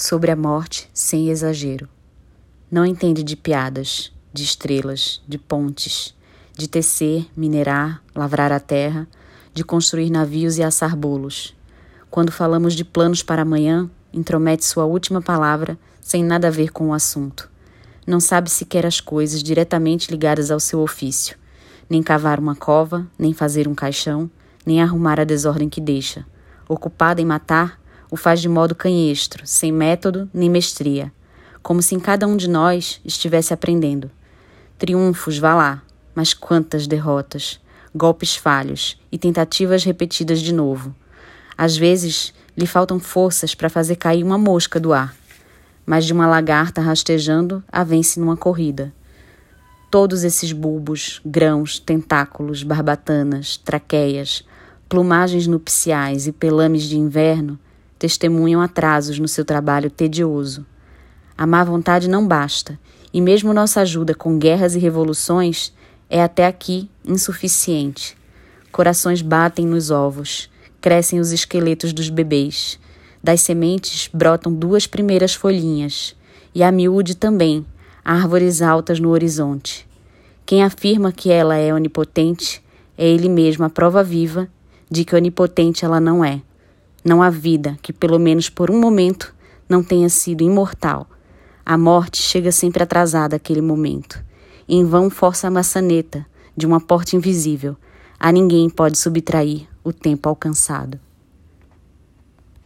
sobre a morte sem exagero. Não entende de piadas, de estrelas, de pontes, de tecer, minerar, lavrar a terra, de construir navios e assar bolos. Quando falamos de planos para amanhã, intromete sua última palavra sem nada a ver com o assunto. Não sabe sequer as coisas diretamente ligadas ao seu ofício, nem cavar uma cova, nem fazer um caixão, nem arrumar a desordem que deixa. Ocupada em matar, o faz de modo canhestro, sem método nem mestria, como se em cada um de nós estivesse aprendendo. Triunfos, vá lá, mas quantas derrotas, golpes falhos e tentativas repetidas de novo. Às vezes lhe faltam forças para fazer cair uma mosca do ar, mas de uma lagarta rastejando a vence numa corrida. Todos esses bulbos, grãos, tentáculos, barbatanas, traqueias, plumagens nupciais e pelames de inverno testemunham atrasos no seu trabalho tedioso. A má vontade não basta, e mesmo nossa ajuda com guerras e revoluções é até aqui insuficiente. Corações batem nos ovos, crescem os esqueletos dos bebês. Das sementes brotam duas primeiras folhinhas, e a miúde também, árvores altas no horizonte. Quem afirma que ela é onipotente é ele mesmo a prova viva de que onipotente ela não é. Não há vida que, pelo menos por um momento, não tenha sido imortal. A morte chega sempre atrasada àquele momento. Em vão força a maçaneta de uma porta invisível. A ninguém pode subtrair o tempo alcançado.